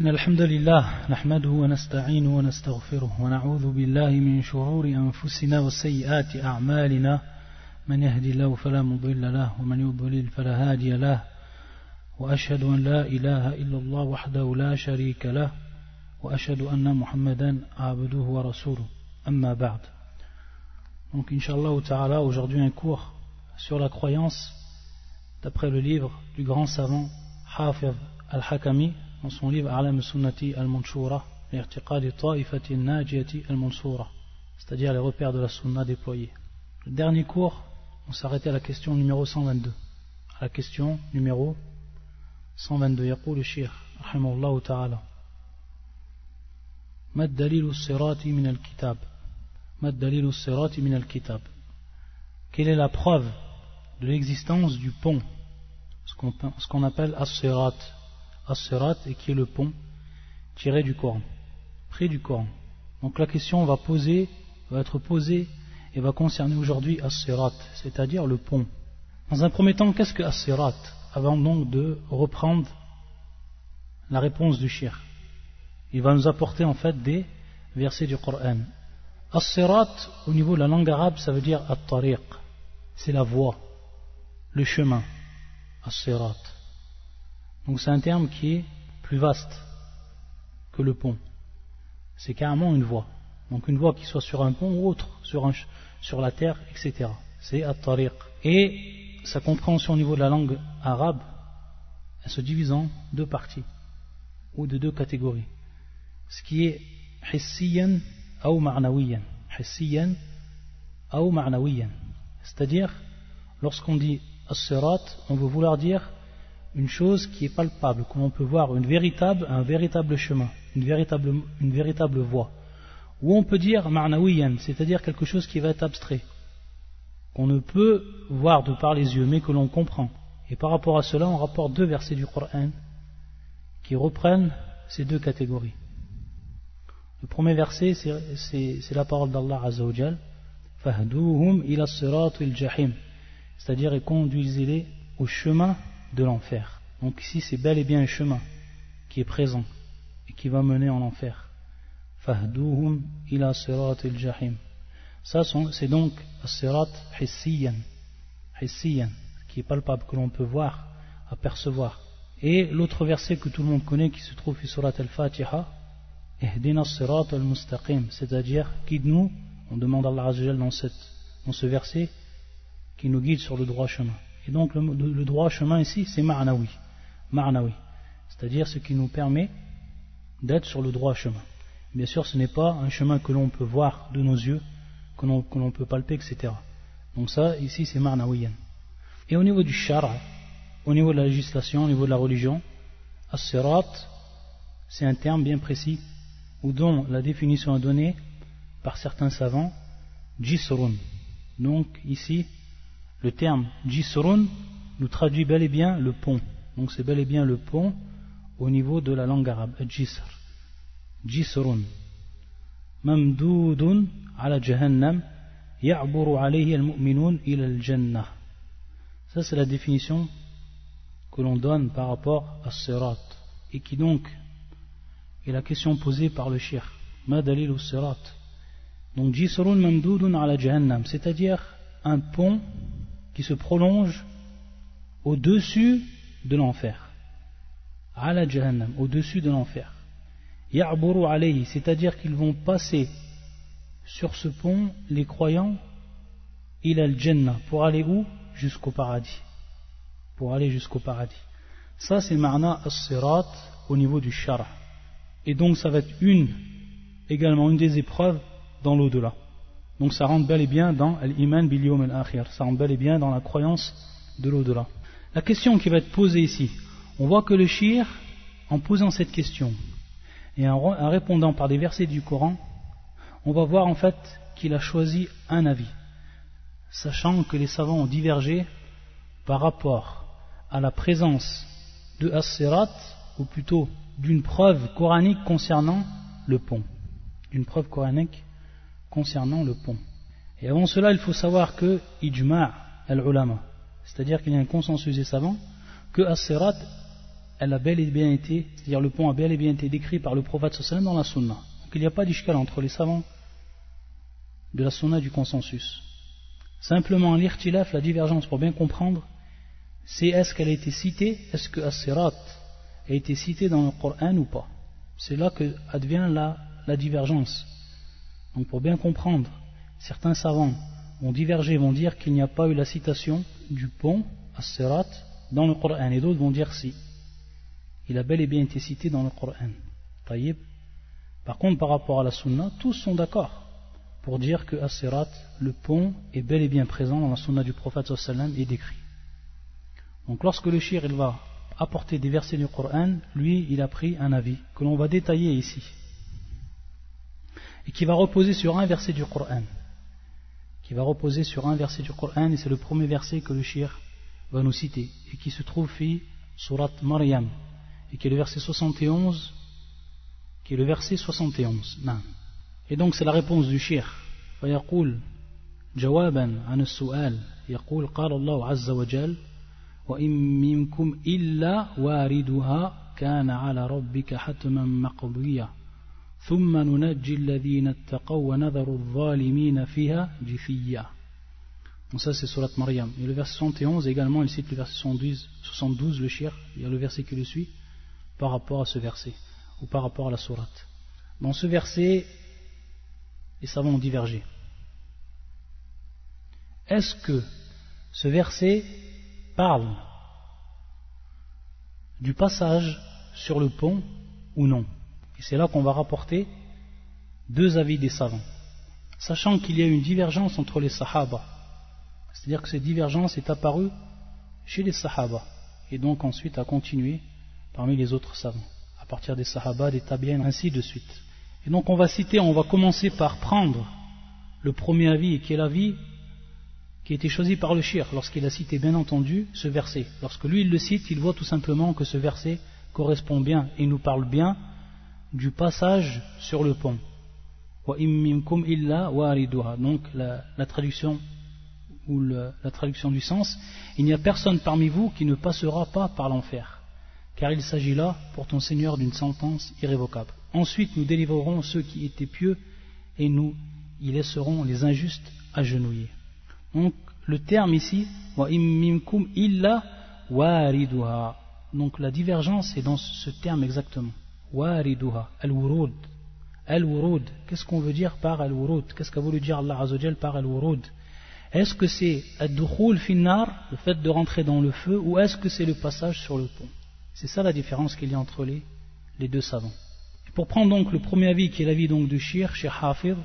إن الحمد لله نحمده ونستعينه ونستغفره ونعوذ بالله من شرور أنفسنا وسيئات أعمالنا. من يهدي الله فلا مضل له ومن يضلل فلا هادي له. وأشهد أن لا إله إلا الله وحده لا شريك له وأشهد أن محمدا عبده ورسوله. أما بعد. Donc, Inch'Allah Ta'ala, aujourd'hui un cours sur la croyance d'après le livre du grand savant Hafiz al-Hakami. dans son livre Alam Sunnati al-Manshura, l'irtiqad ta'ifati najiyati al-Mansura, c'est-à-dire les repères de la Sunna déployés. Le dernier cours, on s'arrêtait à la question numéro 122. À la question numéro 122, يقول الشيخ رحمه الله تعالى ما الدليل الصراط من الكتاب ما الدليل الصراط من الكتاب Quelle est la preuve de l'existence du pont, ce qu'on qu appelle as-sirat, as-sirat et qui est le pont tiré du Coran, pris du Coran. Donc la question va poser, va être posée et va concerner aujourd'hui as-sirat, c'est-à-dire le pont. Dans un premier temps, qu'est-ce que as-sirat Avant donc de reprendre la réponse du shir. Il va nous apporter en fait des versets du Coran. As-sirat, au niveau de la langue arabe, ça veut dire at-tariq, c'est la voie, le chemin, as-sirat. Donc c'est un terme qui est plus vaste que le pont. C'est carrément une voie. Donc une voie qui soit sur un pont ou autre, sur, la terre, etc. C'est at-tariq. Et sa compréhension au niveau de la langue arabe, elle se divise en deux parties, ou de deux catégories. Ce qui est hissiyan ou ma'nawiyan. Hissiyan ou ma'nawiyan. C'est-à-dire, lorsqu'on dit as-sirat, on veut vouloir dire une chose qui est palpable, que l'on peut voir un véritable chemin, une véritable, voie. Ou on peut dire ma'nawiyan, c'est-à-dire quelque chose qui va être abstrait, qu'on ne peut voir de par les yeux, mais que l'on comprend. Et par rapport à cela, on rapporte deux versets du Coran qui reprennent ces deux catégories. Le premier verset, c'est la parole d'Allah Azzawajal Fahduhum ila jahim c'est-à-dire et conduisez-les au chemin de l'enfer. Donc ici, c'est bel et bien un chemin qui est présent et qui va mener en enfer. Fahduhum ila jahim Ça, c'est donc as-sirat hissiyan, hissiyan, qui est palpable, que l'on peut voir, apercevoir. Et l'autre verset que tout le monde connaît, qui se trouve sur surat al-Fatiha, Ihdina sirat al-mustaqim, c'est-à-dire guide-nous, on demande à Allah dans, dans ce verset, qui nous guide sur le droit chemin. Et donc le, droit chemin ici, c'est ma'nawi, ma'nawi, c'est-à-dire ce qui nous permet d'être sur le droit chemin. Bien sûr, ce n'est pas un chemin que l'on peut voir de nos yeux, que l'on peut palper, etc. Donc ça, ici, c'est ma'nawiyan. Et au niveau du shara, au niveau de la législation, au niveau de la religion, as-sirat, c'est un terme bien précis ou dont la définition est donnée par certains savants, jisrun. Donc ici, le terme jisrun nous traduit bel et bien le pont. Donc c'est bel et bien le pont au niveau de la langue arabe, jisr. Jisrun. Mamdoudun ala jahannam ya'buru alayhi al-mu'minun ila al-jannah. Ça c'est la définition que l'on donne par rapport à sirat et qui donc et la question posée par le shir. Ma dalil sirat? Donc, jisrun mamdoudun ala jahannam, c'est-à-dire un pont qui se prolonge au-dessus de l'enfer. Ala jahannam, au-dessus de l'enfer. Ya'buru alayhi, c'est-à-dire qu'ils vont passer sur ce pont les croyants il al-jannah pour aller où? Jusqu'au paradis. Pour aller jusqu'au paradis. Ça, c'est marna as-sirat au niveau du shara. Et donc ça va être une, également une des épreuves dans l'au-delà. Donc ça rentre bel et bien dans l'iman bil al-akhir. Ça rentre bel et bien dans la croyance de l'au-delà. La question qui va être posée ici, on voit que le shir, en posant cette question et en, répondant par des versets du Coran, on va voir en fait qu'il a choisi un avis, sachant que les savants ont divergé par rapport à la présence de As-Sirat, ou plutôt d'une preuve coranique concernant le pont. D'une preuve coranique concernant le pont. Et avant cela, il faut savoir que ijma' al-ulama, c'est-à-dire qu'il y a un consensus des savants, que as elle a bel et bien été, c'est-à-dire le pont a bel et bien été décrit par le prophète sallam dans la sunna. Donc il n'y a pas d'ishkal entre les savants de la sunna du consensus. Simplement l'irtilaf, la divergence pour bien comprendre, c'est est-ce qu'elle a été citée, est-ce que as a été citée dans le Coran ou pas. C'est là que advient la, la divergence. Donc pour bien comprendre, certains savants vont diverger, vont dire qu'il n'y a pas eu la citation du pont, as dans le Coran, et d'autres vont dire si. Il a bel et bien été cité dans le Coran. Par contre, par rapport à la Sunna, tous sont d'accord pour dire que as le pont, est bel et bien présent dans la Sunna du prophète sallam et décrit. Donc lorsque le shir va apporter des versets du Coran, lui il a pris un avis que l'on va détailler ici et qui va reposer sur un verset du Coran qui va reposer sur un verset du Coran et c'est le premier verset que le shir va nous citer et qui se trouve fi surat Maryam et qui est le verset 71 qui est le verset 71 et donc c'est la réponse du shir فيقول جوابا عن السؤال يقول قال الله عز وجل وإن منكم إلا واردها كان على ربك حتما مقضيا ثم ننجي الذين اتقوا ونذر الظالمين فيها جثيا Donc ça c'est Surat Maryam. Et le verset 71 également, il cite le verset 72, 72 le shir, il y a le verset qui le suit, par rapport à ce verset, ou par rapport à la Surat. Dans ce verset, les savants ont divergé. Est-ce que ce verset parle du passage sur le pont ou non Et c'est là qu'on va rapporter deux avis des savants, sachant qu'il y a une divergence entre les sahaba. C'est-à-dire que cette divergence est apparue chez les sahaba et donc ensuite a continué parmi les autres savants, à partir des sahaba, des tabiens, ainsi de suite. Et donc on va citer, on va commencer par prendre le premier avis, qui est l'avis qui a été choisi par le shir, lorsqu'il a cité bien entendu ce verset. Lorsque lui il le cite, il voit tout simplement que ce verset correspond bien et nous parle bien du passage sur le pont. Donc la, traduction ou la traduction du sens, il n'y a personne parmi vous qui ne passera pas par l'enfer, car il s'agit là pour ton Seigneur d'une sentence irrévocable. Ensuite, nous délivrerons ceux qui étaient pieux et nous y laisserons les injustes agenouillés. Donc, le terme ici, Donc, la divergence est dans ce terme exactement. Al-wurud. Qu'est-ce qu'on veut dire par al-wurud? Qu'est-ce qu'a voulu dire Allah par al-wurud? Est-ce que c'est ad-dukhul le fait de rentrer dans le feu, ou est-ce que c'est le passage sur le pont? C'est ça la différence qu'il y a entre les, les deux savants. Pour prendre donc le premier avis qui est l'avis donc du Shir, Shir Hafir,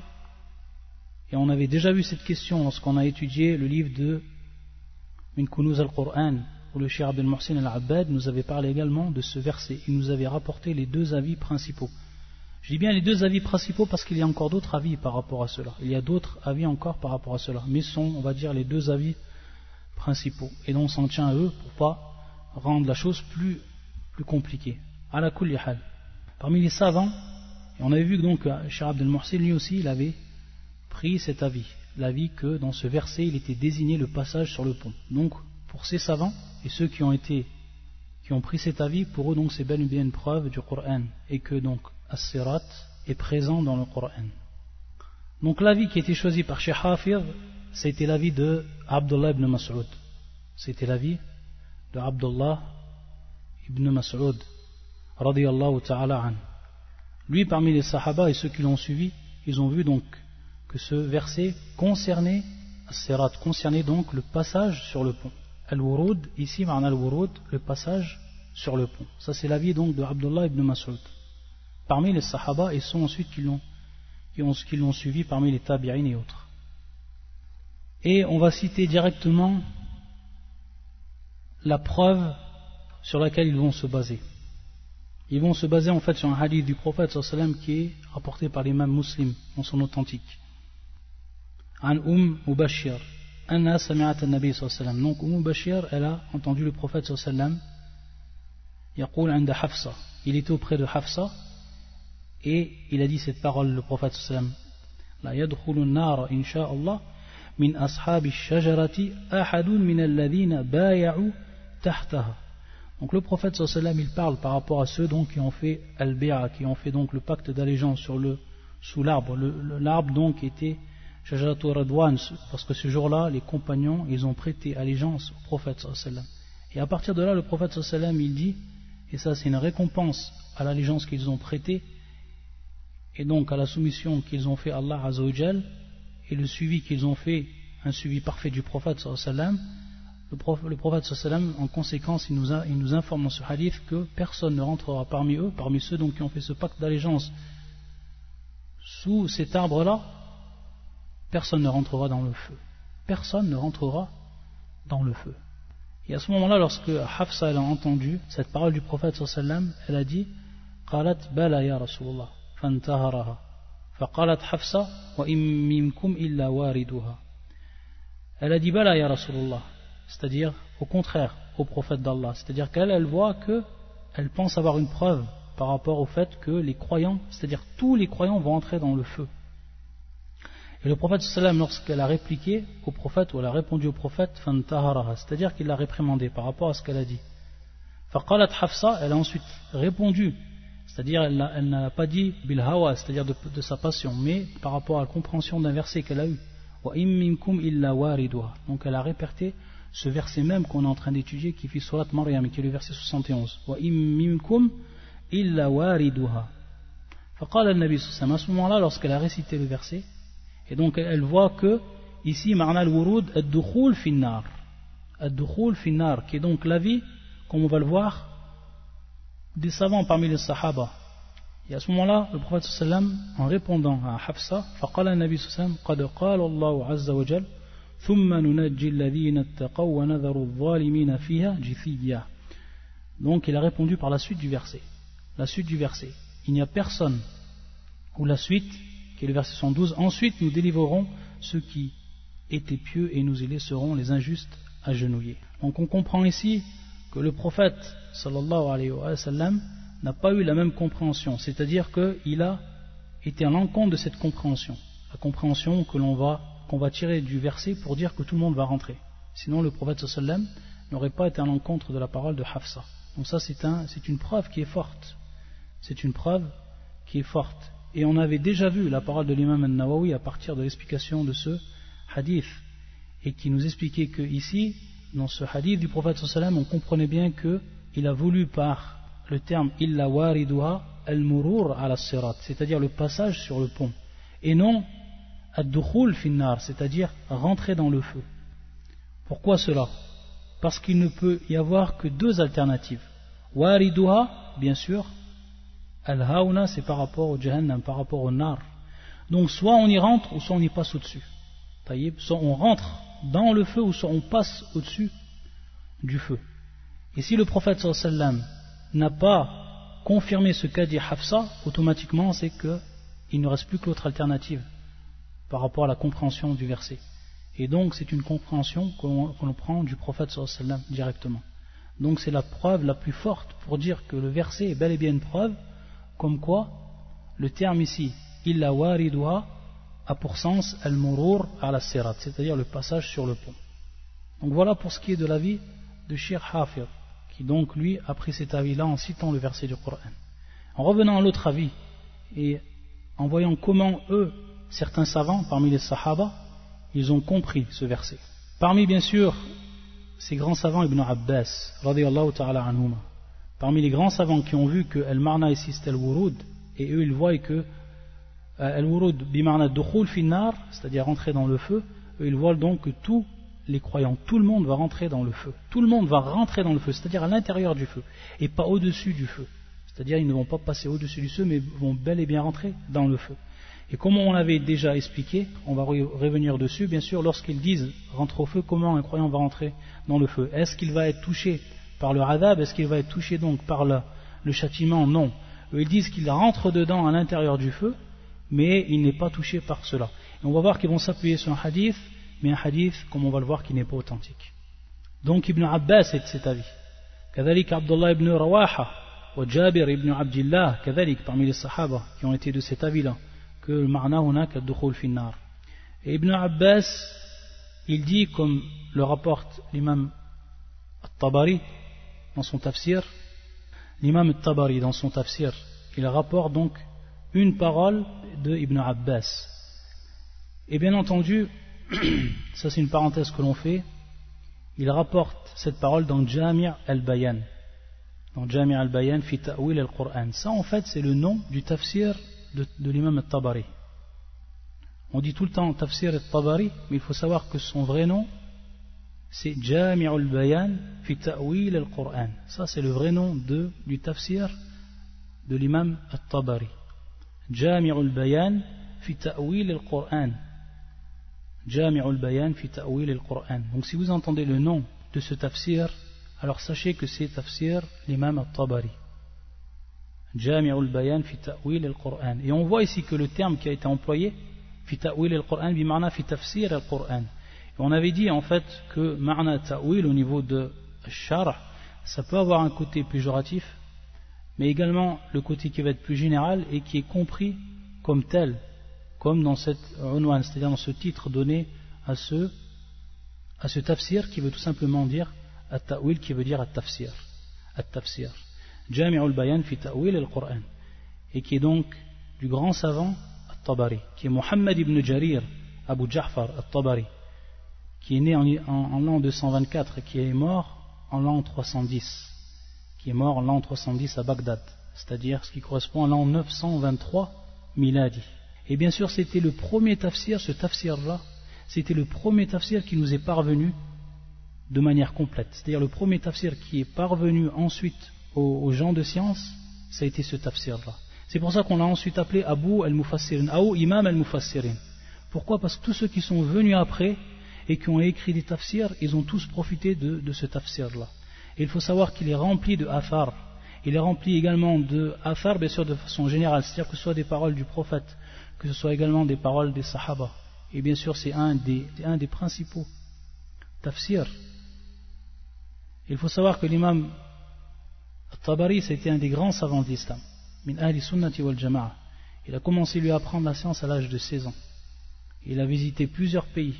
et on avait déjà vu cette question lorsqu'on a étudié le livre de Min Kunuz al-Qur'an, le Shir Abdel Mohsin al-Abbad nous avait parlé également de ce verset. Il nous avait rapporté les deux avis principaux. Je dis bien les deux avis principaux parce qu'il y a encore d'autres avis par rapport à cela. Il y a d'autres avis encore par rapport à cela. Mais ce sont, on va dire, les deux avis principaux. Et donc on s'en tient à eux pour pas rendre la chose plus, compliquée. Hal. Parmi les savants, on avait vu que donc Cheikh Abdel Morsi, lui aussi, il avait pris cet avis, l'avis que dans ce verset, il était désigné le passage sur le pont. Donc, pour ces savants et ceux qui ont été, qui ont pris cet avis, pour eux donc c'est bel et bien une preuve du Coran et que donc As-Sirat est présent dans le Coran. Donc l'avis qui a été choisi par Cheikh c'était l'avis de Abdullah ibn Mas'ud. C'était l'avis de Abdullah ibn Mas'ud ta'ala Lui, parmi les Sahaba et ceux qui l'ont suivi, ils ont vu donc que ce verset concernait, concernait donc le passage sur le pont. Al-Wurud, ici, al-Wurud, le passage sur le pont. Ça, c'est l'avis donc de Abdullah ibn Mas'ud. Parmi les Sahaba, et sont ensuite qui l'ont, suivi parmi les Tabi'in et autres. Et on va citer directement la preuve sur laquelle ils vont se baser. Ils vont se baser en fait sur un hadith du prophète sallam qui est rapporté par l'imam muslim en son authentique. An Um Mubashir. Anna sami'at al-Nabi sallam. Donc Umm Bashir, elle a entendu le prophète sallam yaqul anda Hafsa. Il était auprès de Hafsa et il a dit cette parole le prophète sallam. La yadkhulu an-nar insha'Allah min ashabi shajarati ahadun min alladhina bay'u tahtaha. Donc le prophète sallam il parle par rapport à ceux donc qui ont fait al qui ont fait donc le pacte d'allégeance sur le sous l'arbre. L'arbre donc était parce que ce jour-là les compagnons ils ont prêté allégeance au prophète sallam. Et à partir de là le prophète il dit et ça c'est une récompense à l'allégeance qu'ils ont prêtée et donc à la soumission qu'ils ont fait à Allah Azzawajal et le suivi qu'ils ont fait un suivi parfait du prophète sallam le prophète, en conséquence, il nous, il nous, informe dans ce hadith que personne ne rentrera parmi eux, parmi ceux donc qui ont fait ce pacte d'allégeance sous cet arbre-là, personne ne rentrera dans le feu. Personne ne rentrera dans le feu. Et à ce moment-là, lorsque Hafsa a entendu cette parole du prophète sallam, elle a dit قالت بلى يا رسول الله فانتهرها فقالت حفصة وإن منكم إلا واردها Elle a dit Bala ya Rasulullah c'est-à-dire au contraire au prophète d'Allah. C'est-à-dire qu'elle, elle voit qu'elle pense avoir une preuve par rapport au fait que les croyants, c'est-à-dire tous les croyants vont entrer dans le feu. Et le prophète sallam, lorsqu'elle a répliqué au prophète, ou elle a répondu au prophète, c'est-à-dire qu'il l'a réprimandé par rapport à ce qu'elle a dit. Faqalat Hafsa, elle a ensuite répondu, c'est-à-dire elle n'a pas dit bil hawa, c'est-à-dire de, sa passion, mais par rapport à la compréhension d'un verset qu'elle a eu. Donc elle a répété ce verset même qu'on est en train d'étudier qui fait Surat Maryam qui est le verset 71 wa imminkum illa wariduha faqala al-nabi à ce moment-là lorsqu'elle a récité le verset et donc elle voit que ici marna al-wurud ad-dukhul fi nar ad-dukhul fi nar qui est donc l'avis comme on va le voir des savants parmi les sahaba et à ce moment-là le prophète sallam en répondant à Hafsa faqala al-nabi sallam qad qala Allah azza wa jalla donc il a répondu par la suite du verset. La suite du verset. Il n'y a personne, ou la suite, est le verset 112, ensuite nous délivrerons ceux qui étaient pieux et nous y laisserons les injustes agenouillés. Donc on comprend ici que le prophète sallallahu n'a pas eu la même compréhension, c'est-à-dire qu'il a été à l'encontre de cette compréhension, la compréhension que l'on va qu'on va tirer du verset pour dire que tout le monde va rentrer. Sinon, le prophète sallam n'aurait pas été à l'encontre de la parole de Hafsa. Donc ça, c'est un, une preuve qui est forte. C'est une preuve qui est forte. Et on avait déjà vu la parole de l'imam al-Nawawi à partir de l'explication de ce hadith, et qui nous expliquait que ici, dans ce hadith du prophète sallam, on comprenait bien qu'il a voulu par le terme illa wariduha al-murur ala sirat, c'est-à-dire le passage sur le pont, et non ad-dukhul finnar, c'est-à-dire rentrer dans le feu. Pourquoi cela? Parce qu'il ne peut y avoir que deux alternatives. Wariduha, bien sûr, al-hauna, c'est par rapport au jahannam, par rapport au nar. Donc soit on y rentre, ou soit on y passe au-dessus. Soit on rentre dans le feu, ou soit on passe au-dessus du feu. Et si le prophète sallam n'a pas confirmé ce qu'a dit Hafsa, automatiquement c'est qu'il ne reste plus que l'autre alternative par rapport à la compréhension du verset. Et donc c'est une compréhension qu'on prend du prophète sallam directement. Donc c'est la preuve la plus forte pour dire que le verset est bel et bien une preuve, comme quoi le terme ici, illa waridua, a pour sens al-murur ala sirat, c'est-à-dire le passage sur le pont. Donc voilà pour ce qui est de l'avis de Shir Hafir, qui donc lui a pris cet avis-là en citant le verset du Coran. En revenant à l'autre avis, et en voyant comment eux certains savants parmi les Sahaba, ils ont compris ce verset. Parmi bien sûr ces grands savants Ibn Abbas, ta'ala anhuma, parmi les grands savants qui ont vu que Al-Marna ici c'était Al-Wurud, et eux ils voient que euh, Al-Wurud bimarna dukhul finnar, c'est-à-dire rentrer dans le feu, eux ils voient donc que tous les croyants, tout le monde va rentrer dans le feu. Tout le monde va rentrer dans le feu, c'est-à-dire à, l'intérieur du feu, et pas au-dessus du feu. C'est-à-dire ils ne vont pas passer au-dessus du feu, mais vont bel et bien rentrer dans le feu. Et comme on l'avait déjà expliqué, on va revenir dessus, bien sûr, lorsqu'ils disent rentre au feu, comment un croyant va rentrer dans le feu? Est-ce qu'il va être touché par le radab Est-ce qu'il va être touché donc par le, châtiment Non. ils disent qu'il rentre dedans à l'intérieur du feu, mais il n'est pas touché par cela. Et on va voir qu'ils vont s'appuyer sur un hadith, mais un hadith, comme on va le voir, qui n'est pas authentique. Donc Ibn Abbas est de cet avis. كذلك Abdullah ibn Rawaha ou Jabir ibn Abdullah, parmi les sahaba qui ont été de cet avis-là que le marna hunak ad-dukhul finnar. Et Ibn Abbas, il dit, comme le rapporte l'imam At-Tabari, dans son tafsir, l'imam al-Tabari dans son tafsir, il rapporte donc une parole de Ibn Abbas. Et bien entendu, ça c'est une parenthèse que l'on fait, il rapporte cette parole dans Jami' al-Bayan. Dans Jami' al-Bayan, fi ta'wil al-Qur'an. Ça en fait c'est le nom du tafsir de, l'imam al-Tabari. On dit tout le temps tafsir al-Tabari, mais il faut savoir que son vrai nom c'est Jami' al-Bayan fi ta'wil al-Qur'an. Ça c'est le vrai nom de, du tafsir de l'imam al-Tabari. Jami' al-Bayan fi ta'wil al-Qur'an. Jami'ul Bayan fi ta'wil al-Qur'an. Donc si vous entendez le nom de ce tafsir, alors sachez que c'est tafsir l'imam al-Tabari. Jami'ul Bayan fi ta'wil al-Qur'an. Et on voit ici que le terme qui a été employé, fi ta'wil al-Qur'an, bima'na fi tafsir al-Qur'an. On avait dit en fait que ma'na ta'wil au niveau de shar, ça peut avoir un côté péjoratif, mais également le côté qui va être plus général et qui est compris comme tel comme dans cette unwan, c'est-à-dire dans ce titre donné à ce, à ce tafsir qui veut tout simplement dire at-ta'wil qui veut dire at-tafsir. At-tafsir. Jami'ul bayan fi ta'wil al-Qur'an. Et qui est donc du grand savant at-Tabari, qui est Muhammad ibn Jarir Abu Ja'far at-Tabari, qui est né en, l'an 224 et qui est mort en l'an 310, qui est mort en l'an 310 à Bagdad, c'est-à-dire ce qui correspond à l'an 923 miladi. Et bien sûr, c'était le premier tafsir, ce tafsir-là, c'était le premier tafsir qui nous est parvenu de manière complète. C'est-à-dire le premier tafsir qui est parvenu ensuite aux, gens de science, ça a été ce tafsir-là. C'est pour ça qu'on l'a ensuite appelé Abu al-Mufassirin, ou Imam al-Mufassirin. Pourquoi? Parce que tous ceux qui sont venus après et qui ont écrit des tafsirs, ils ont tous profité de, ce tafsir-là. Il faut savoir qu'il est rempli de afar. Il est rempli également de afar, bien sûr, de façon générale, c'est-à-dire que ce soit des paroles du prophète, que ce soit également des paroles des Sahaba. Et bien sûr, c'est un des, principaux tafsir. Il faut savoir que l'imam Tabari, c'était un des grands savants wal jama'a. Il a commencé lui à apprendre la science à l'âge de 16 ans. Il a visité plusieurs pays.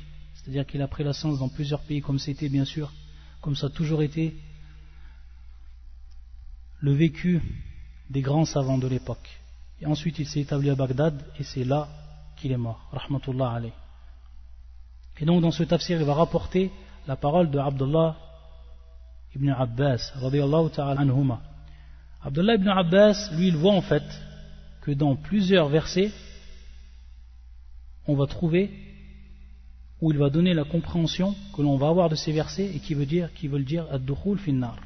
C'est-à-dire qu'il a pris la science dans plusieurs pays, comme c'était bien sûr, comme ça a toujours été le vécu des grands savants de l'époque. Et ensuite, il s'est établi à Bagdad et c'est là qu'il est mort. Rahmatullah alayh. Et donc, dans ce tafsir, il va rapporter la parole de Abdullah ibn Abbas, radiyallahu ta'ala anhuma. Abdullah ibn Abbas, lui, il voit en fait que dans plusieurs versets, on va trouver où il va donner la compréhension que l'on va avoir de ces versets et qui veut dire, qui veut dire ad-dukhul finnar.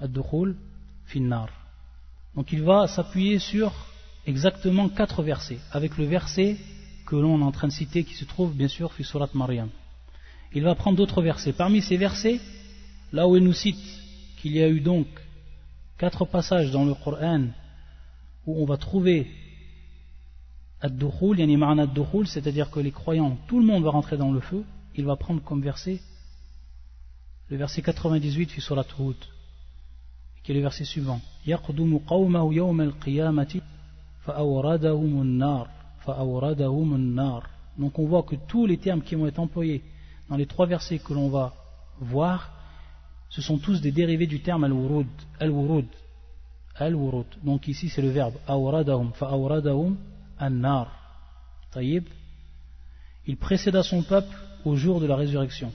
Ad-dukhul finnar. Donc il va s'appuyer sur exactement quatre versets, avec le verset que l'on est en train de citer qui se trouve bien sûr sur Surat Maryam. Il va prendre d'autres versets. Parmi ces versets, là où il nous cite qu'il y a eu donc quatre passages dans le Coran où on va trouver Ad-Dukhul, yani Ma'ana Ad-Dukhul, c'est-à-dire que les croyants, tout le monde va rentrer dans le feu, il va prendre comme verset le verset 98 fi Surat Hud, qui est le verset suivant. يقدم قومه يوم القيامة donc on voit que tous les termes qui vont être employés dans les trois versets que l'on va voir, ce sont tous des dérivés du terme al-wurud. Al-wurud. Al-wurud. Donc ici c'est le verbe awradahum fa'awradahum Il précéda son peuple au jour de la résurrection.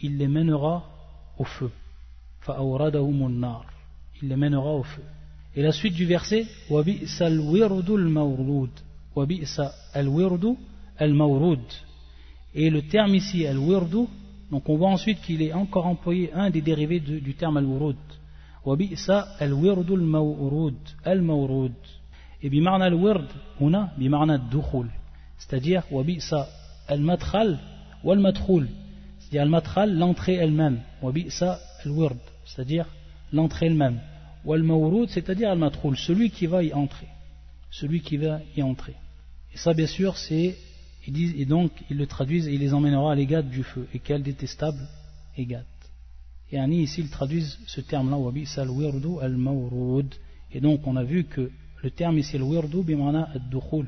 Il les mènera au feu. Fa'awradahum nar Il les mènera au feu. Et la suite du verset Wabi'sa al-wirdu al-mawrud. Wabi'sa al-wirdu al-mawrud. Et le terme ici, al-wirdu, donc on voit ensuite qu'il est encore employé un des dérivés du terme al-wurud. Wabi'sa al-wirdu al-mawrud. Al-mawrud. Et bimarna al-wird, bimarna al-dukhul. C'est-à-dire, al-madkhal wal madkhul. C'est-à-dire al-madkhal, l'entrée elle-même. C'est-à-dire l'entrée elle-même. Wal mawrud, c'est-à-dire al-madkhul, celui qui va y entrer. Celui qui va y entrer. Et ça, bien sûr, c'est. Ils disent, et le traduisent et il les emmènera à l'égard du feu. Et quel détestable égate. Et Annie, ici, ils traduisent ce terme-là, wabisa al-wirdu. Et donc, on a vu que le terme ici, le wirdu, bimana ad-dukhul.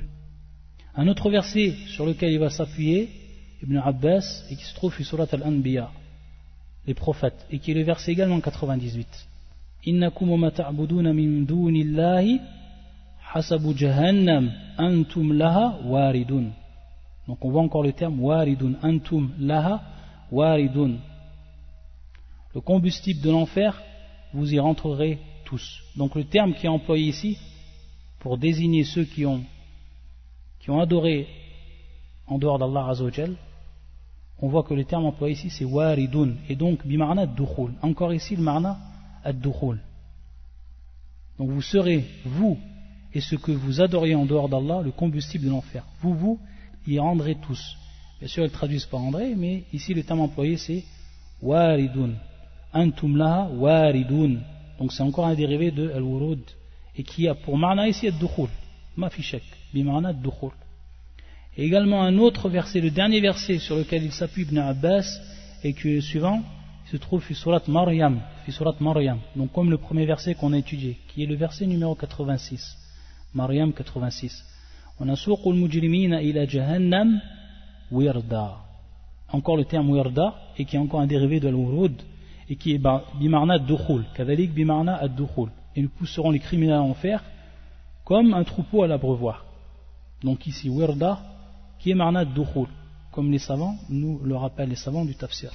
Un autre verset sur lequel il va s'appuyer, Ibn Abbas, et qui se trouve sur Surat al-Anbiya, les prophètes, et qui est le verset également 98. Innakum ta'buduna hasabu jahannam antum laha waridun. Donc on voit encore le terme waridun, antum laha waridun. Le combustible de l'enfer, vous y rentrerez tous. Donc le terme qui est employé ici, pour désigner ceux qui ont, qui ont adoré en dehors d'Allah on voit que le terme employé ici c'est waridun, et donc bimarna dukhul. Encore ici le marna ad-dukhul. Donc vous serez, vous, et ce que vous adoriez en dehors d'Allah, le combustible de l'enfer. Vous, vous, y rendrez tous. Bien sûr, ils traduisent par André, mais ici le terme employé c'est waridun. Antum laha waridun. Donc c'est encore un dérivé de al-wurud et qui a pour marna ici ad-dukhul, ma fi bimarna ad-dukhul. Et également un autre verset, le dernier verset sur lequel il s'appuie Ibn Abbas, et que le suivant il se trouve fi surat Maryam, fi surat Maryam, donc comme le premier verset qu'on a étudié, qui est le verset numéro 86, Maryam 86. On a suqul mujrimina ila jahannam wirda. Encore le terme wirda, et qui est encore un dérivé de al et qui est bah, bimarna ad-dukhul, kadalik bimarna ad-dukhul et nous pousserons les criminels en enfer comme un troupeau à l'abreuvoir. Donc ici wirda qui est marna comme les savants nous le rappellent les savants du tafsir.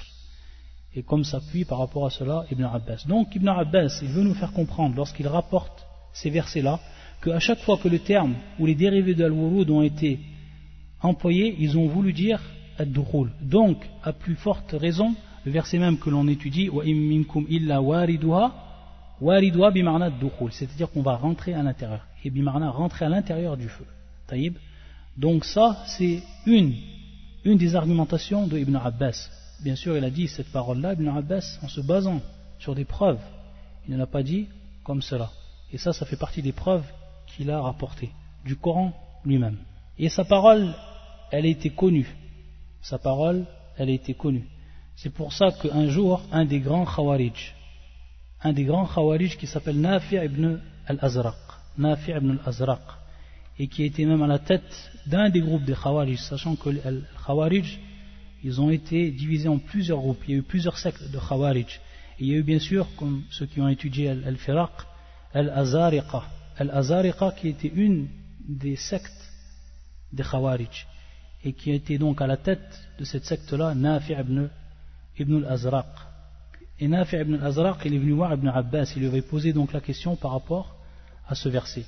Et comme s'appuie par rapport à cela Ibn Abbas. Donc Ibn Abbas il veut nous faire comprendre lorsqu'il rapporte ces versets là qu'à chaque fois que le terme ou les dérivés de al-wurud ont été employés, ils ont voulu dire ad-dukhul. Donc, à plus forte raison, le verset même que l'on étudie, wa illa wariduha, wariduha bimarna ad-dukhul, c'est-à-dire qu'on va rentrer à l'intérieur. Et bimarna rentrer à l'intérieur du feu. Taïb. Donc ça, c'est une, une des argumentations de Ibn Abbas. Bien sûr, il a dit cette parole-là, Ibn Abbas, en se basant sur des preuves. Il ne l'a pas dit comme cela. Et ça, ça fait partie des preuves qu'il a rapporté du Coran lui-même. Et sa parole, elle a été connue. Sa parole, elle a été connue. C'est pour ça qu'un jour, un des grands Khawarij, un des grands Khawarij qui s'appelle Nafi' ibn al-Azraq, Nafi' ibn al-Azraq, et qui était même à la tête d'un des groupes des Khawarij, sachant que les Khawarij, ils ont été divisés en plusieurs groupes, il y a eu plusieurs sectes de Khawarij. Et il y a eu bien sûr, comme ceux qui ont étudié Al-Firaq, Al-Azariqa, Al-Azariqa qui était une des sectes des Khawarij et qui était donc à la tête de cette secte-là Nafi' ibn, ibn al-Azraq. Et Nafi' ibn al-Azraq, il est venu voir Ibn Abbas, il lui avait posé donc la question par rapport à ce verset.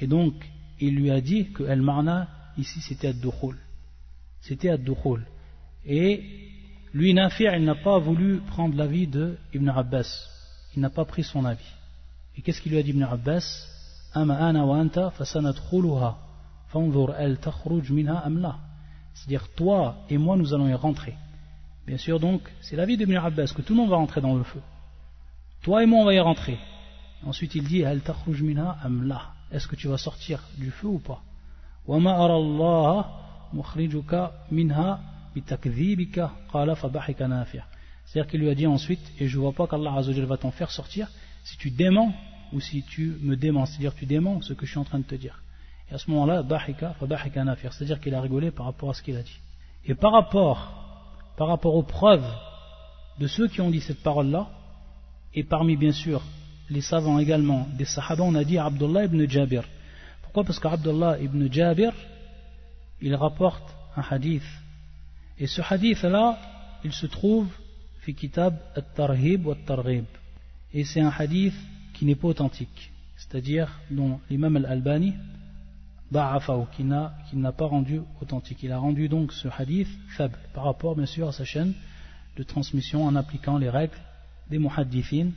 Et donc, il lui a dit que al-Marna, ici, c'était ad-Dukhul. C'était ad-Dukhul. Et lui, Nafi', il n'a pas voulu prendre l'avis de Ibn Abbas. Il n'a pas pris son avis. Et qu'est-ce qu'il lui a dit Ibn Abbas? C'est-à-dire toi et moi nous allons y rentrer bien sûr donc c'est l'avis de Ibn Abbas que tout le monde va rentrer dans le feu. Toi et moi on va y rentrer. Ensuite il dit est-ce que tu vas sortir du feu ou pas? C'est-à-dire qu'il lui a dit ensuite et je ne vois pas qu'Allah va t'en faire sortir si tu déments ou si tu me démens, c'est-à-dire tu démens ce que je suis en train de te dire. Et à ce moment-là, c'est-à-dire qu'il a rigolé par rapport à ce qu'il a dit. Et par rapport, par rapport aux preuves de ceux qui ont dit cette parole-là, et parmi bien sûr les savants également, des sahaba, on a dit Abdullah ibn Jabir. Pourquoi? Parce qu'Abdullah ibn Jabir, il rapporte un hadith. Et ce hadith-là, il se trouve fi kitab at-tarhib wa targhib Et c'est un hadith qui n'est pas authentique, c'est-à-dire dont l'imam al-Albani qui n'a pas rendu authentique. Il a rendu donc ce hadith faible par rapport bien sûr à sa chaîne de transmission en appliquant les règles des muhaddithin.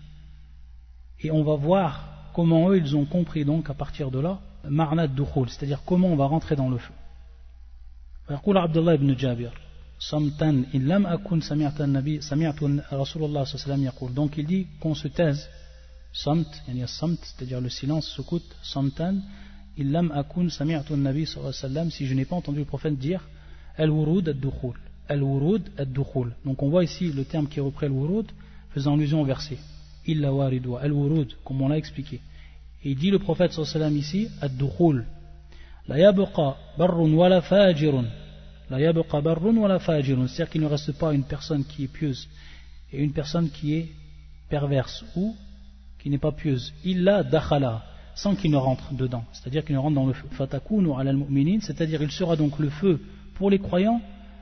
Et on va voir comment eux ils ont compris donc à partir de là dukhul, c'est-à-dire comment on va rentrer dans le feu. donc il dit qu'on se taise c'est-à-dire le silence, sukut, illam akun sami'tu nabi sallallahu si je n'ai pas entendu le prophète dire al-wurud ad-dukhul. Al-wurud ad-dukhul. Donc on voit ici le terme qui est repris al-wurud faisant allusion au verset. Illa waridwa, al-wurud, comme on l'a expliqué. Et il dit le prophète ici ad-dukhul. La yabqa barrun wala fajirun. La yabqa barrun wala fajirun. C'est-à-dire qu'il ne reste pas une personne qui est pieuse et une personne qui est perverse ou qui n'est pas pieuse, illa dakhala, sans qu'il ne rentre dedans, c'est-à-dire qu'il ne rentre dans le feu. C'est-à-dire il sera donc le feu pour les croyants,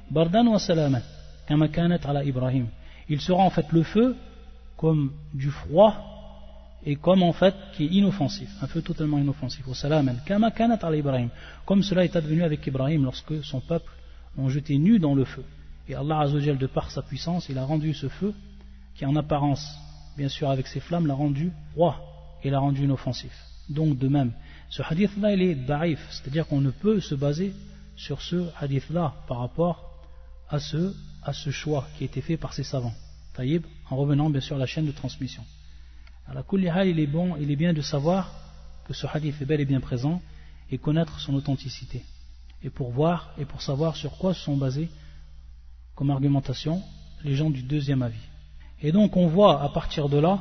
bardan wa salaman, ala Ibrahim. Il sera en fait le feu comme du froid et comme en fait qui est inoffensif, un feu totalement inoffensif. Comme cela est advenu avec Ibrahim lorsque son peuple l'ont jeté nu dans le feu. Et Allah Azzawajal, de par sa puissance, il a rendu ce feu, qui en apparence, bien sûr avec ses flammes, l'a rendu roi et l'a rendu inoffensif. Donc de même, ce hadith-là, il est daif, c'est-à-dire qu'on ne peut se baser sur ce hadith-là par rapport à ce, à ce choix qui a été fait par ces savants. Taïb, en revenant bien sûr à la chaîne de transmission. La Kullihal, il est bon, il est bien de savoir que ce hadith est bel et bien présent et connaître son authenticité. Et pour voir et pour savoir sur quoi se sont basés comme argumentation les gens du deuxième avis. Et donc on voit à partir de là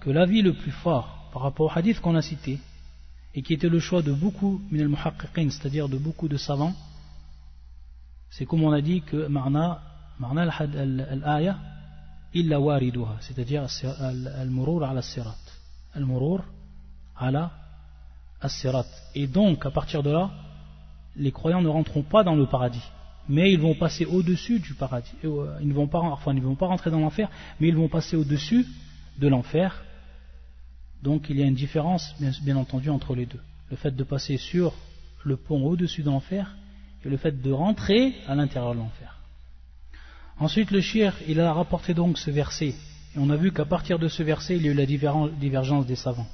que l'avis le plus fort par rapport au hadith qu'on a cité et qui était le choix de beaucoup c'est-à-dire de beaucoup de savants c'est comme on a dit que marna marna al-aya illa wariduha c'est-à-dire al-murur ala sirat al-murur ala as-sirat et donc à partir de là les croyants ne rentreront pas dans le paradis mais ils vont passer au-dessus du paradis. Euh, ils ne vont pas rentrer dans l'enfer, mais ils vont passer au-dessus de l'enfer. Donc il y a une différence, bien, entendu, entre les deux. Le fait de passer sur le pont au-dessus de l'enfer et le fait de rentrer à l'intérieur de l'enfer. Ensuite, le shir, il a rapporté donc ce verset. Et on a vu qu'à partir de ce verset, il y a eu la divergence des savants.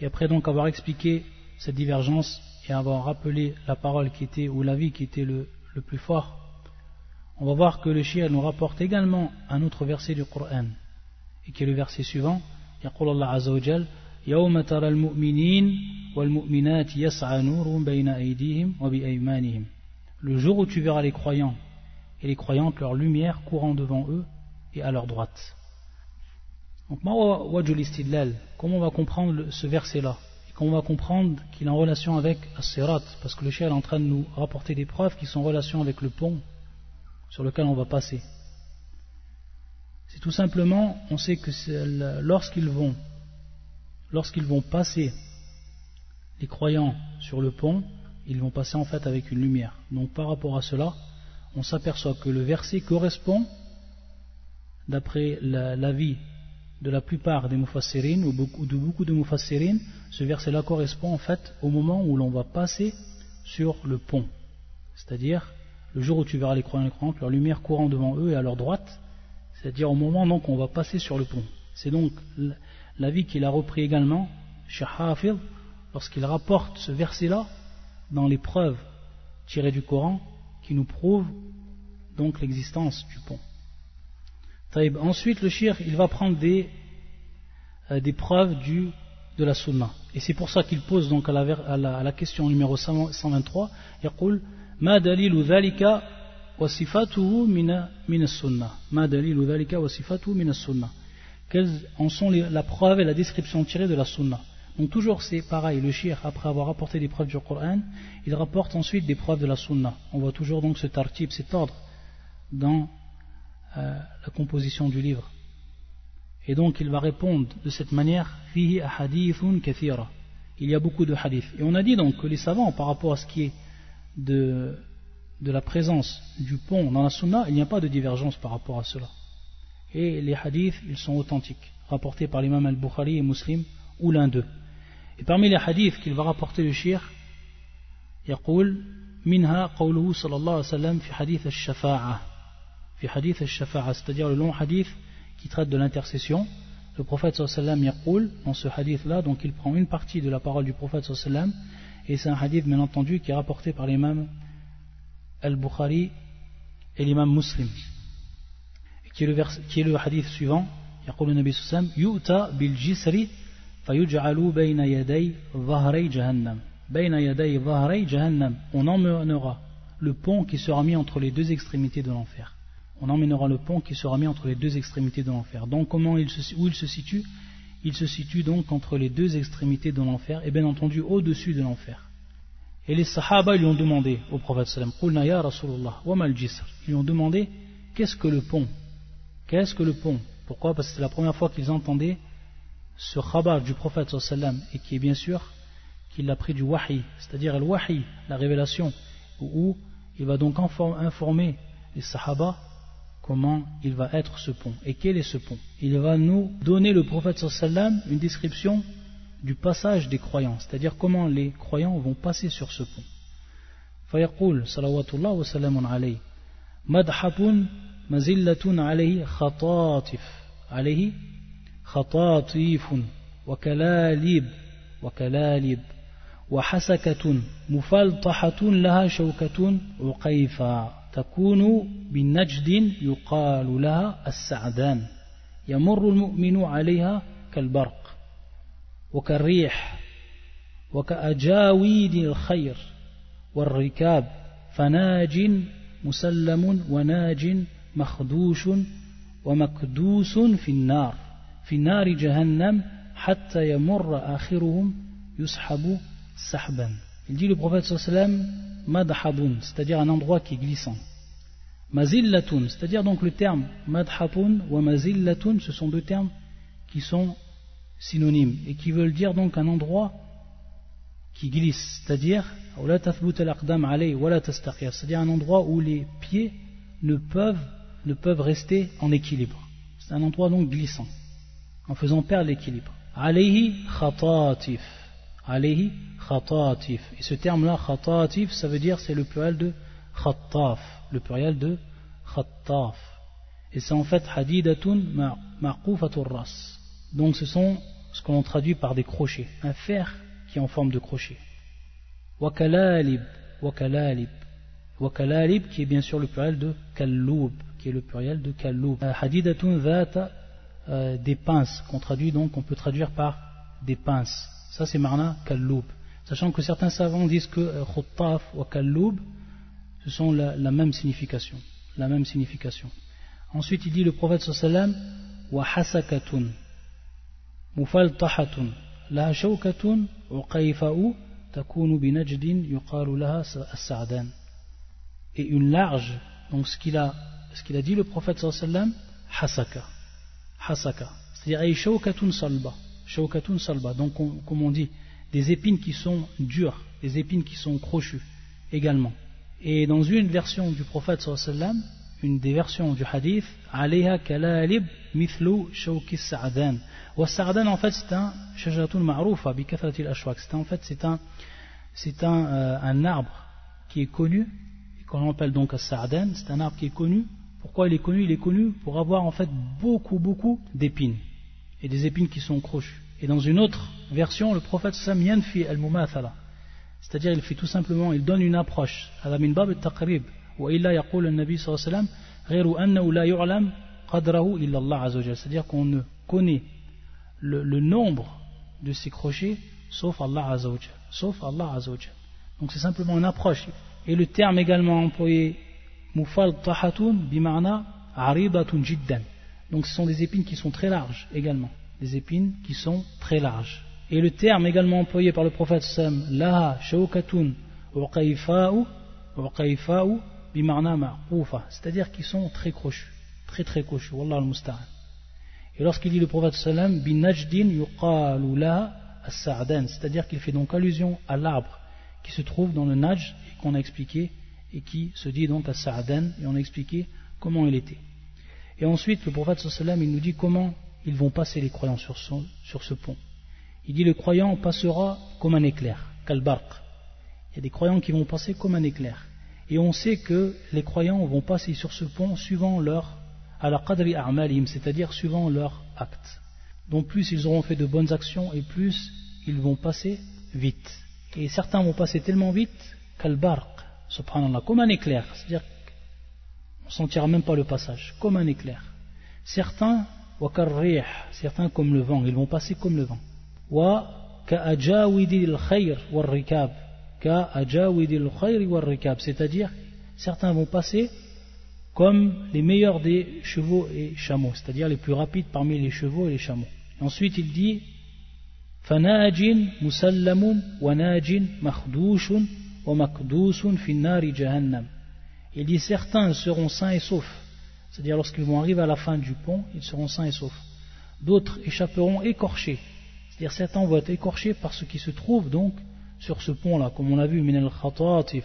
Et après donc avoir expliqué cette divergence et avoir rappelé la parole qui était, ou l'avis qui était le, plus fort, on va voir que le shia nous rapporte également un autre verset du Coran, et qui est le verset suivant, يقول الله عز وجل يوم ترى المؤمنين والمؤمنات يسعى نورهم بين أيديهم وبأيمانهم Le jour où tu verras les croyants et les croyantes leur lumière courant devant eux et à leur droite. Donc, comment on va comprendre ce verset-là qu'on va comprendre qu'il est en relation avec As-Sirat, parce que le chien est en train de nous rapporter des preuves qui sont en relation avec le pont sur lequel on va passer. Tout simplement, on sait que lorsqu'ils vont, lorsqu'ils vont passer les croyants sur le pont, ils vont passer en fait avec une lumière. Donc par rapport à cela, on s'aperçoit que le verset correspond, d'après l'avis de la plupart des mufassirin ou de beaucoup de mufassirin, ce verset-là correspond en fait au moment où l'on va passer sur le pont. C'est-à-dire le jour où tu verras les croyants et les leur lumière courant devant eux et à leur droite, c'est-à-dire au moment donc on va passer sur le pont. C'est donc l'avis qu'il a repris également chez Hafid lorsqu'il rapporte ce verset-là dans les preuves tirées du Coran qui nous prouvent donc l'existence du pont. Taïb. Ensuite, le shir, il va prendre des, euh, preuves de la sunna. Et c'est pour ça qu'il pose donc à la, question numéro 123, il dit « وصفاته من من السنة ما دليل ذلك وصفاته من السنة Quelles en sont les, la preuve et la description tirée de la sunna Donc toujours c'est pareil, le shir, après avoir apporté des preuves du Coran, il rapporte ensuite des preuves de la sunna. On voit toujours donc ce tartib, cet ordre dans euh, la composition du livre. Et donc il va répondre de cette manière Il y a beaucoup de hadiths. Et on a dit donc que les savants, par rapport à ce qui est de, de la présence du pont dans la sunna, il n'y a pas de divergence par rapport à cela. Et les hadiths, ils sont authentiques, rapportés par l'imam al-Bukhari et Muslim, ou l'un d'eux. Et parmi les hadiths qu'il va rapporter le shir, يقول منها قوله صلى الله عليه وسلم في حديث الشفاعة fi hadith al-shafa'a, c'est-à-dire le long hadith qui traite de l'intercession. Le prophète sallam yaqul, dans ce hadith-là, donc il prend une partie de la parole du prophète sallam, et c'est un hadith bien entendu qui est rapporté par l'imam al-Bukhari et l'imam muslim, qui est le, vers, qui est le hadith suivant, يقول النبي صلى الله عليه وسلم يؤتى بالجسر فيجعل بين يدي ظهري جهنم بين يدي ظهري جهنم on emmènera le pont qui sera mis entre les deux extrémités de l'enfer on emmènera le pont qui sera mis entre les deux extrémités de l'enfer. Donc comment il se, où il se situe Il se situe donc entre les deux extrémités de l'enfer et bien entendu au-dessus de l'enfer. Et les sahaba lui ont demandé au prophète sallam, Ils lui ont demandé qu'est-ce que le pont? Qu'est-ce que le pont? Pourquoi? Parce que c'est la première fois qu'ils entendaient ce khabar du prophète sallam et qui est bien sûr qu'il l'a pris du wahi, c'est-à-dire le wahi, la révélation, où il va donc informer les sahaba comment il va être ce pont. Et quel est ce pont? Il va nous donner le prophète sallam une description du passage des croyants, c'est-à-dire comment les croyants vont passer sur ce pont. فيقول صلوات الله وسلام عليه مدحب مزلة عليه خطاطف عليه خطاطيف وكلاليب وكلاليب وحسكة مفلطحة لها شوكة عقيفة تكون بالنجد يقال لها السعدان يمر المؤمن عليها كالبرق وكالريح وكأجاويد الخير والركاب فناج مسلم وناج مخدوش ومكدوس في النار في نار جهنم حتى يمر آخرهم يسحب سحبا Il dit le prophète sallam madhabun, c'est-à-dire un endroit qui est glissant. Mazillatun, c'est-à-dire donc le terme madhabun ou mazillatun, ce sont deux termes qui sont synonymes et qui veulent dire donc un endroit qui glisse, c'est-à-dire c'est-à-dire un endroit où les pieds ne peuvent, ne peuvent rester en équilibre. C'est un endroit donc glissant, en faisant perdre l'équilibre. Alayhi khatatif. Alayhi khatatif. Et ce terme-là, khatatif, ça veut dire, c'est le pluriel de khattaf, le pluriel de khattaf. Et c'est en fait hadidatun ma'qufatur ras. Donc ce sont ce qu'on traduit par des crochets, un fer qui est en forme de crochet. Wakalalib, wakalalib. Wakalalib qui est bien sûr le pluriel de kalloub, qui est le pluriel de kalloub. Euh, hadidatun dhata, euh, des pinces, qu'on traduit donc, on peut traduire par des pinces. Ça c'est marna kalloub. Sachant que certains savants disent que euh, khuttaf ou kalloub, ce sont la, la, même signification. La même signification. Ensuite il dit le prophète sallam wa hasakatun mufaltahatun la shawkatun uqayfa'u takunu binajdin yuqalu laha as-sa'dan et une large donc ce qu'il a ce qu'il a dit le prophète sallam hasaka hasaka c'est-à-dire ay shawkatun salba shawkatun salba donc comme on dit des épines qui sont dures des épines qui sont crochues également. Et dans une version du prophète sallam une des versions du hadith kalalib mithlu shawki sa'dan. Wa en fait c'est un en fait c'est euh, un arbre qui est connu et qu'on appelle donc sa'dan. C'est un arbre qui est connu. Pourquoi il est connu? Il est connu pour avoir en fait beaucoup beaucoup d'épines et des épines qui sont crochues. Et dans une autre version le prophète sallam yanfi al-mumathala. C'est-à-dire il fait tout simplement il donne une approche à la minbab al-taqrib c'est-à-dire qu'on ne connaît le, nombre de ces crochets sauf Allah Azzawajal. Sauf Allah Azzawajal. Donc c'est simplement une approche. Et le terme également employé, mufal tahatun bima'na aribatun jiddan. Donc ce sont des épines qui sont très larges également. Des épines qui sont très larges. Et le terme également employé par le prophète Sam, laha shaukatun uqaifa'u, uqaifa'u c'est-à-dire qu'ils sont très crochus, très très crochus, Wallah al Et lorsqu'il dit le prophète sallam, c'est-à-dire qu'il fait donc allusion à l'arbre qui se trouve dans le Najd qu'on a expliqué et qui se dit donc à Sa'adan et on a expliqué comment il était. Et ensuite le prophète sallam il nous dit comment ils vont passer les croyants sur, sur ce pont. Il dit le croyant passera comme un éclair, kalbarq. Il y a des croyants qui vont passer comme un éclair. Et on sait que les croyants vont passer sur ce pont suivant leur la qadri a'malim, c'est-à-dire suivant leur acte. Donc plus ils auront fait de bonnes actions et plus ils vont passer vite. Et certains vont passer tellement vite qu'al-barq, subhanallah, comme un éclair, c'est-à-dire qu'on ne sentira même pas le passage, comme un éclair. Certains, certains comme le vent, ils vont passer comme le vent. Wa ka'ajawidil khayr wa rikab c'est-à-dire certains vont passer comme les meilleurs des chevaux et chameaux, c'est-à-dire les plus rapides parmi les chevaux et les chameaux. ensuite il dit. Il dit certains seront sains et saufs, c'est-à-dire lorsqu'ils vont arriver à la fin du pont, ils seront sains et saufs. d'autres échapperont écorchés. C'est-à-dire certains vont être écorchés par ce qui se trouve donc sur ce pont-là, comme on a vu, min al-khatatif,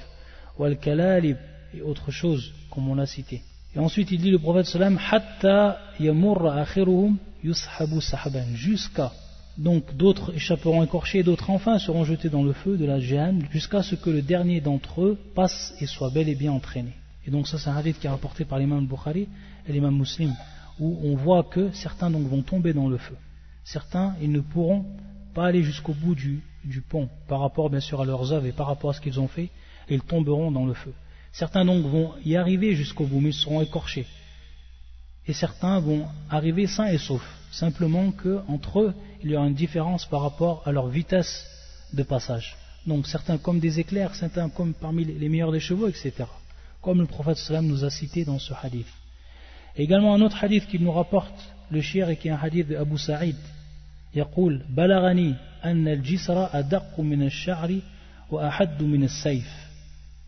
ou al-kalalib, et autre chose, comme on l'a cité. Et ensuite il dit le prophète sallam, hatta yamurra akhiruhum yushabu sahaban, jusqu'à donc d'autres échapperont écorchés d'autres enfin seront jetés dans le feu de la Jahannam jusqu'à ce que le dernier d'entre eux passe et soit bel et bien entraîné. Et donc ça c'est un hadith qui est rapporté par l'imam Bukhari et l'imam Muslim où on voit que certains donc vont tomber dans le feu. Certains ils ne pourront pas aller jusqu'au bout du, pont par rapport bien sûr à leurs œuvres et par rapport à ce qu'ils ont fait et ils tomberont dans le feu. Certains donc vont y arriver jusqu'au bout mais ils seront écorchés. Et certains vont arriver sains et saufs simplement qu'entre eux, il y aura une différence par rapport à leur vitesse de passage. Donc certains comme des éclairs, certains comme parmi les meilleurs des chevaux, etc. Comme le prophète sallam nous a cité dans ce hadith. également un autre hadith qu'il nous rapporte, le shir, et qui est un hadith de Abu Sa'id. يقول بلغني أن الجسر أدق من الشعر وأحد من السيف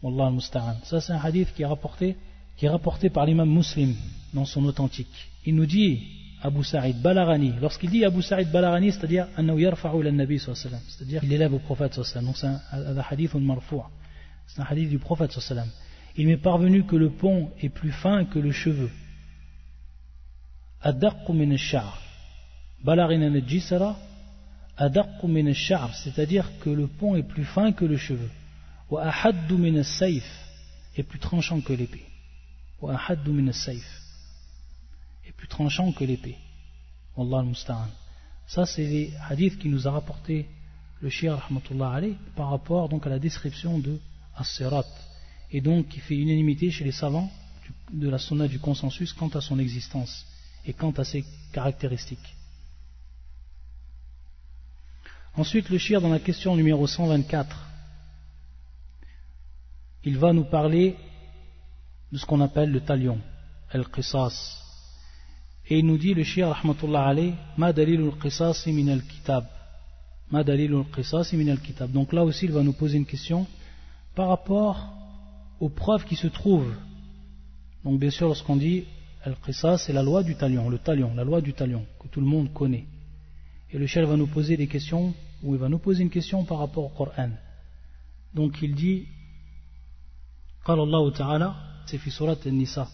والله المستعان ça c'est un hadith qui est rapporté qui est rapporté par l'imam muslim dans son authentique il nous dit Abu Sa'id Balarani. Lorsqu'il dit Abu Sa'id Balarani, c'est-à-dire c'est-à-dire qu'il élève au prophète Donc c'est un, hadith C'est un hadith du prophète Il m'est parvenu que le pont est plus fin que le cheveu. Adaqqu min ash-sha'r. c'est-à-dire que le pont est plus fin que le cheveu. Est plus tranchant que l'épée. As-sayf plus tranchant que l'épée. Ça, c'est les hadiths qui nous a rapporté le shir par rapport donc à la description de As-Sirat et donc qui fait unanimité chez les savants de la sunna du consensus quant à son existence et quant à ses caractéristiques. Ensuite, le shir dans la question numéro 124, il va nous parler de ce qu'on appelle le talion, al-qisas, et il nous dit, le shir, rahmatullah alayh, ma dalilul qisas min al-kitab. Ma dalilul qisas min al-kitab. Donc là aussi, il va nous poser une question par rapport aux preuves qui se trouvent. Donc bien sûr, lorsqu'on dit al-qisas, c'est la loi du talion, le talion, la loi du talion, que tout le monde connaît. Et le shir va nous poser des questions, ou il va nous poser une question par rapport au Coran. Donc il dit, قال الله تعالى, c'est fi surat al-Nisa,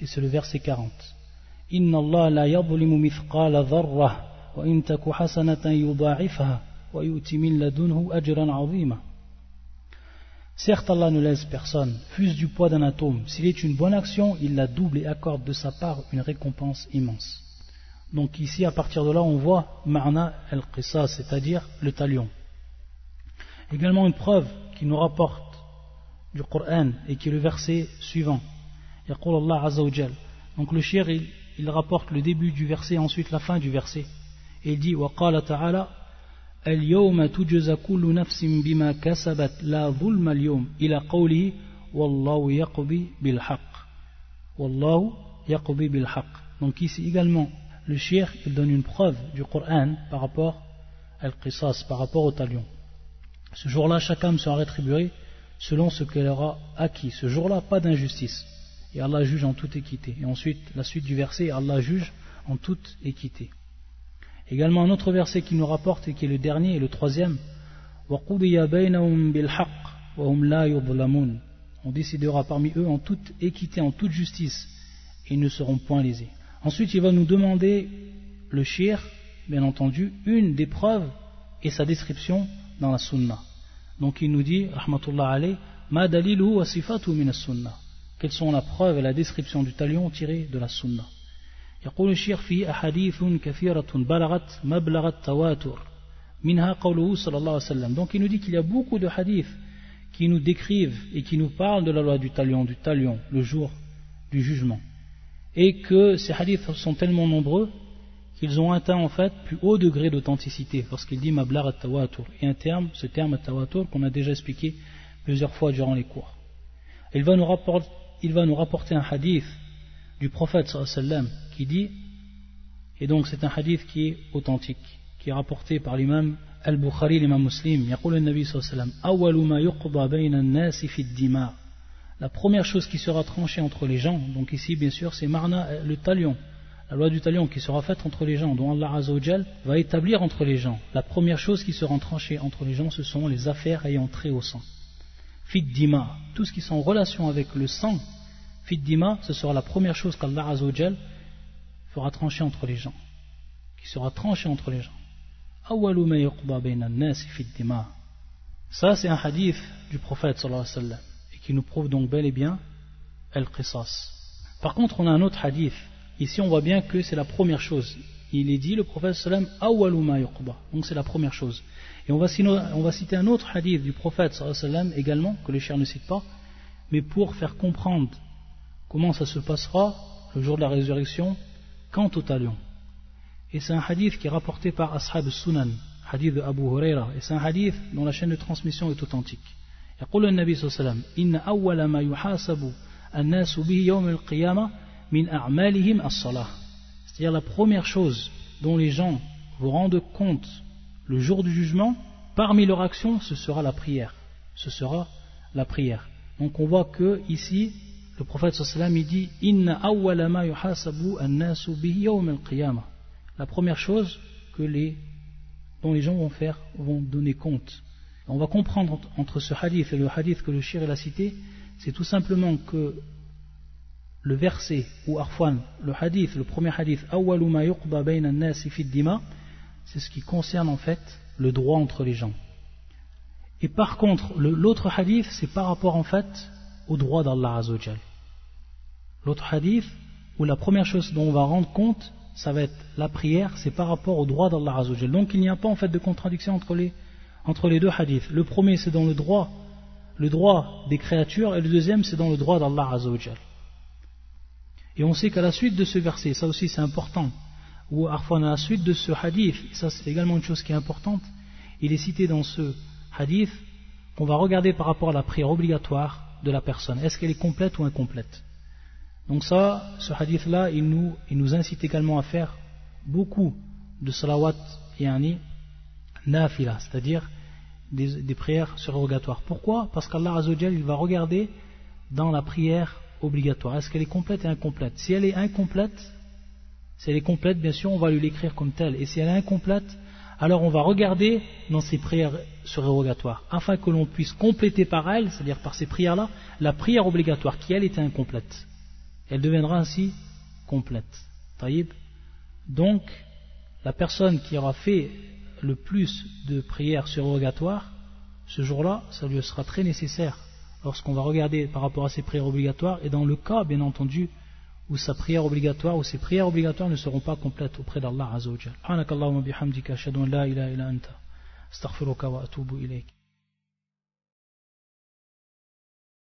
et c'est le verset 40. إن الله لا يظلم مثقال ذرة وإن تك حسنة يضاعفها ويؤتي من لدنه أجرا عظيما Certes, Allah ne laisse personne, fût du poids d'un atome. S'il est une bonne action, il la double et accorde de sa part une récompense immense. Donc ici, à partir de là, on voit Ma'na al-Qisas, c'est-à-dire le talion. Également une preuve qui nous rapporte du Coran et qui est le verset suivant. يقول الله عز وجل Donc le shir, il, il rapporte le début du verset, ensuite la fin du verset. Et il dit وقال تعالى اليوم تجزى كل نفس بما كسبت لا ظلم اليوم إلى قوله والله يقضي بالحق والله يقضي بالحق donc ici également le shir il donne une preuve du Coran par rapport al qisas par rapport au talion ce jour-là chaque âme sera rétribuée selon ce qu'elle aura acquis ce jour-là pas d'injustice et Allah juge en toute équité. Et ensuite, la suite du verset, Allah juge en toute équité. Également un autre verset qui nous rapporte et qui est le dernier et le troisième. On décidera parmi eux en toute équité, en toute justice, et ils ne seront point lésés. Ensuite, il va nous demander le shir, bien entendu, une des preuves et sa description dans la sunna. Donc il nous dit, rahmatullah alayh, ma dalilu wa sifatu min sunnah quelles sont la preuve et la description du talion tiré de la sunna يقول الشيخ في أحاديث كثيرة بلغت مبلغ التواتر منها قوله صلى الله عليه وسلم donc il nous dit qu'il y a beaucoup de hadiths qui nous décrivent et qui nous parlent de la loi du talion du talion le jour du jugement et que ces hadiths sont tellement nombreux qu'ils ont atteint en fait plus haut degré d'authenticité. Lorsqu'il dit mablar at-tawatur. Et un terme ce terme at-tawatur qu'on a déjà expliqué plusieurs fois durant les cours. Il va nous rapporter un hadith du prophète sallam qui dit, et donc c'est un hadith qui est authentique, qui est rapporté par l'imam al-Bukhari, l'imam muslim, la première chose qui sera tranchée entre les gens, donc ici bien sûr c'est marna, le talion, la loi du talion qui sera faite entre les gens, dont Allah Azzawajal va établir entre les gens. La première chose qui sera tranchée entre les gens, ce sont les affaires ayant trait au sang. Fiddima, tout ce qui est en relation avec le sang, Fiddima, ce sera la première chose qu'Allah Azzawajal fera trancher entre les gens, qui sera tranché entre les gens. Ça, c'est un hadith du prophète sallallahu alayhi wa sallam, qui nous prouve donc bel et bien al-qisas. Par contre, on a un autre hadith Ici, on voit bien que c'est la première chose. Il est dit, le prophète sallam, awaluma yuqba. Donc c'est la première chose. Et on va, citer un autre hadith du prophète sallam également, que les chers ne citent pas, mais pour faire comprendre comment ça se passera le jour de la résurrection quant au talion. Et c'est un hadith qui est rapporté par Ashab Sunan, hadith de Abu Huraira, et c'est un hadith dont la chaîne de transmission est authentique. يقول النبي صلى الله عليه وسلم إن أول ما يحاسب الناس به يوم القيامة min a'malihim as-salah. C'est-à-dire la première chose dont les gens vous rendent compte le jour du jugement, parmi leurs actions, ce sera la prière. Ce sera la prière. Donc on voit que ici, le prophète sallam il dit Inna awwala ma yuhasabu an-nasu bihi yawm al-qiyamah. La première chose que les dont les gens vont faire vont donner compte. On va comprendre entre ce hadith et le hadith que le shir a cité, c'est tout simplement que le verset ou arfan, le hadith, le premier hadith, c'est ce qui concerne en fait le droit entre les gens. Et par contre, l'autre hadith, c'est par rapport en fait au droit d'Allah Azzawajal. L'autre hadith, où la première chose dont on va rendre compte, ça va être la prière, c'est par rapport au droit d'Allah Azzawajal. Donc il n'y a pas en fait de contradiction entre les, entre les deux hadiths. Le premier, c'est dans le droit, le droit des créatures, et le deuxième, c'est dans le droit d'Allah Azzawajal. Et on sait qu'à la suite de ce verset, ça aussi c'est important, ou à la suite de ce hadith, ça c'est également une chose qui est importante, il est cité dans ce hadith qu'on va regarder par rapport à la prière obligatoire de la personne. Est-ce qu'elle est complète ou incomplète? Donc ça, ce hadith-là, il nous, incite également à faire beaucoup de salawat et ani nafila, c'est-à-dire des, prières surrogatoires. Pourquoi? Parce qu'Allah Azzawajal, il va regarder dans la prière obligatoire. Est-ce qu'elle est complète et incomplète? Si elle est incomplète, si elle est complète, bien sûr, on va lui l'écrire comme telle. Et si elle est incomplète, alors on va regarder dans ces prières surérogatoires, afin que l'on puisse compléter par elle, c'est-à-dire par ces prières-là, la prière obligatoire qui, elle, était incomplète. Elle deviendra ainsi complète. Taïb? Donc, la personne qui aura fait le plus de prières surérogatoires, ce jour-là, ça lui sera très nécessaire lorsqu'on va regarder par rapport à ses prières obligatoires, et dans le cas, bien entendu, où sa prière obligatoire ou ses prières obligatoires ne seront pas complètes auprès d'Allah Azzawajal.